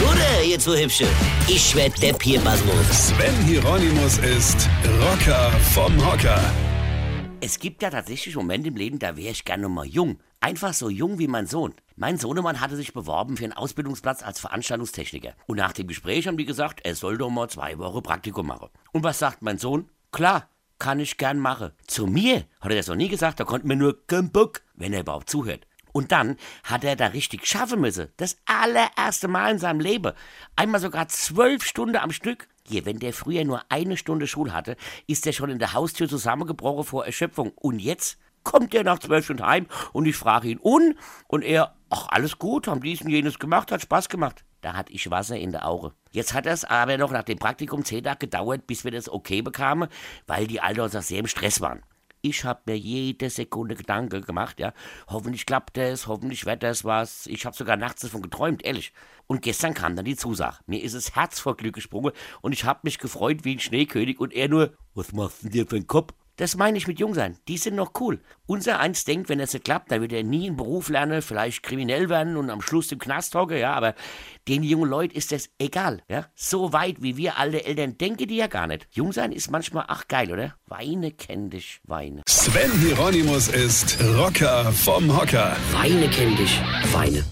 Gute, ihr zwei Hübsche. Ich werd der Pierpasmus. Sven Hieronymus ist Rocker vom Hocker. Es gibt ja tatsächlich Momente im Leben, da wäre ich gerne mal jung. Einfach so jung wie mein Sohn. Mein Sohnemann hatte sich beworben für einen Ausbildungsplatz als Veranstaltungstechniker. Und nach dem Gespräch haben die gesagt, er soll doch mal zwei Wochen Praktikum machen. Und was sagt mein Sohn? Klar, kann ich gern machen. Zu mir hat er das noch nie gesagt, da konnte mir nur kein Bock, wenn er überhaupt zuhört. Und dann hat er da richtig schaffen müssen. Das allererste Mal in seinem Leben. Einmal sogar zwölf Stunden am Stück. Hier, wenn der früher nur eine Stunde Schul hatte, ist er schon in der Haustür zusammengebrochen vor Erschöpfung. Und jetzt kommt er nach zwölf Stunden heim und ich frage ihn, und? Und er, ach, alles gut, haben dies und jenes gemacht, hat Spaß gemacht. Da hatte ich Wasser in der Auge. Jetzt hat es aber noch nach dem Praktikum zehn Tage gedauert, bis wir das okay bekamen, weil die Alter uns auch sehr im Stress waren. Ich habe mir jede Sekunde Gedanken gemacht, ja. Hoffentlich klappt das, hoffentlich wird das was. Ich habe sogar nachts davon geträumt, ehrlich. Und gestern kam dann die Zusage. Mir ist das Herz vor Glück gesprungen und ich habe mich gefreut wie ein Schneekönig und er nur, was machst du denn dir für einen Kopf? Das meine ich mit Jungsein. Die sind noch cool. Unser eins denkt, wenn das nicht klappt, dann wird er nie einen Beruf lernen, vielleicht kriminell werden und am Schluss im Knast hocken, ja, aber den jungen Leuten ist das egal, ja. So weit, wie wir alte Eltern denken die ja gar nicht. Jungsein ist manchmal, ach geil, oder? Weine kenn dich, Weine. Sven Hieronymus ist Rocker vom Hocker. Weine kenn dich, Weine.